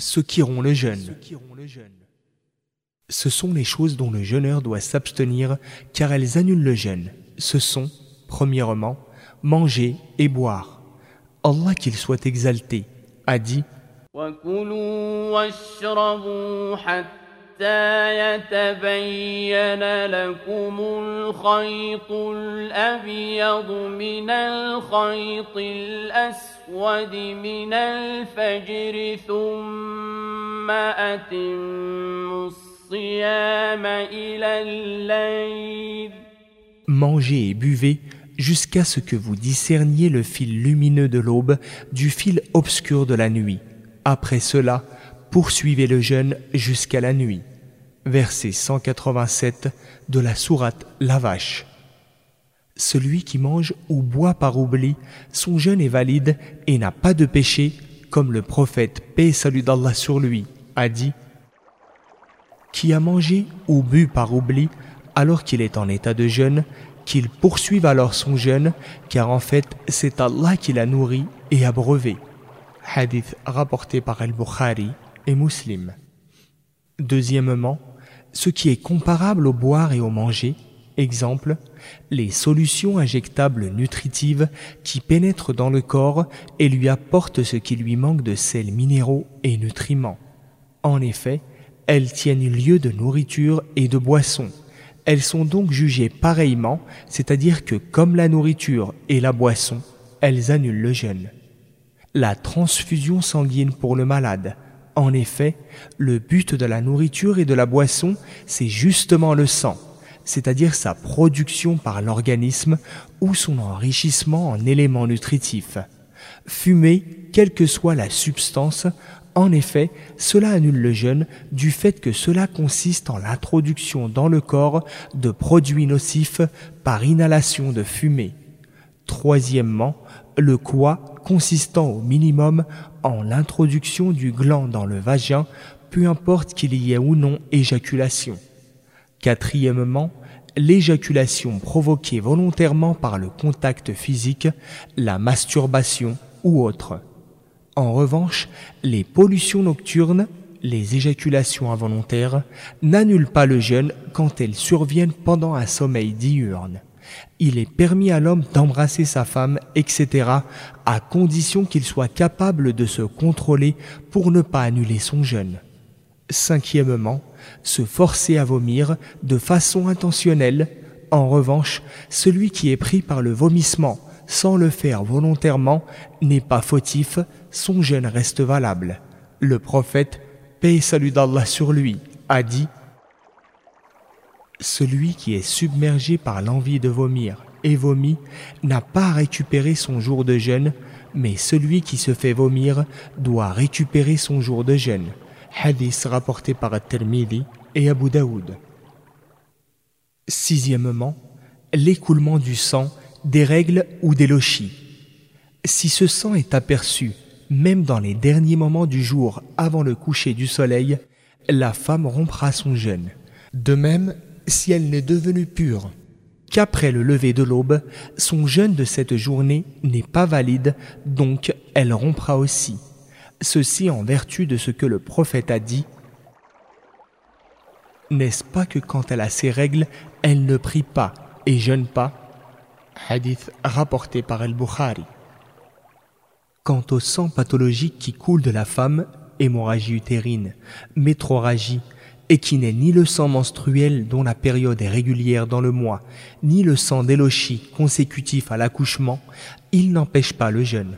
ce qui rompt le jeûne. Ce sont les choses dont le jeûneur doit s'abstenir car elles annulent le jeûne. Ce sont, premièrement, manger et boire. Allah qu'il soit exalté a dit Mangez et buvez jusqu'à ce que vous discerniez le fil lumineux de l'aube du fil obscur de la nuit. Après cela, poursuivez le jeûne jusqu'à la nuit. Verset 187 de la sourate La Vache. Celui qui mange ou boit par oubli, son jeûne est valide et n'a pas de péché, comme le prophète, paix salut d'Allah sur lui, a dit Qui a mangé ou bu par oubli alors qu'il est en état de jeûne, qu'il poursuive alors son jeûne, car en fait c'est Allah qui l'a nourri et abreuvé. Hadith rapporté par Al-Bukhari et Muslim. Deuxièmement, ce qui est comparable au boire et au manger, exemple, les solutions injectables nutritives qui pénètrent dans le corps et lui apportent ce qui lui manque de sels minéraux et nutriments. En effet, elles tiennent lieu de nourriture et de boisson. Elles sont donc jugées pareillement, c'est-à-dire que comme la nourriture et la boisson, elles annulent le jeûne. La transfusion sanguine pour le malade. En effet, le but de la nourriture et de la boisson, c'est justement le sang, c'est-à-dire sa production par l'organisme ou son enrichissement en éléments nutritifs. Fumer, quelle que soit la substance, en effet, cela annule le jeûne du fait que cela consiste en l'introduction dans le corps de produits nocifs par inhalation de fumée. Troisièmement, le quoi consistant au minimum en l'introduction du gland dans le vagin, peu importe qu'il y ait ou non éjaculation. Quatrièmement, l'éjaculation provoquée volontairement par le contact physique, la masturbation ou autre. En revanche, les pollutions nocturnes, les éjaculations involontaires, n'annulent pas le jeûne quand elles surviennent pendant un sommeil diurne. Il est permis à l'homme d'embrasser sa femme, etc., à condition qu'il soit capable de se contrôler pour ne pas annuler son jeûne. Cinquièmement, se forcer à vomir de façon intentionnelle. En revanche, celui qui est pris par le vomissement sans le faire volontairement n'est pas fautif, son jeûne reste valable. Le prophète, paix et salut d'Allah sur lui, a dit Celui qui est submergé par l'envie de vomir et vomit n'a pas récupéré son jour de jeûne, mais celui qui se fait vomir doit récupérer son jour de jeûne. Hadith rapporté par et Abu Daoud. Sixièmement, l'écoulement du sang, des règles ou des lochis. Si ce sang est aperçu, même dans les derniers moments du jour avant le coucher du soleil, la femme rompra son jeûne. De même, si elle n'est devenue pure qu'après le lever de l'aube, son jeûne de cette journée n'est pas valide, donc elle rompra aussi ceci en vertu de ce que le prophète a dit. N'est-ce pas que quand elle a ses règles, elle ne prie pas et jeûne pas? Hadith rapporté par El-Bukhari. Quant au sang pathologique qui coule de la femme, hémorragie utérine, métroragie, et qui n'est ni le sang menstruel dont la période est régulière dans le mois, ni le sang d'élochie consécutif à l'accouchement, il n'empêche pas le jeûne.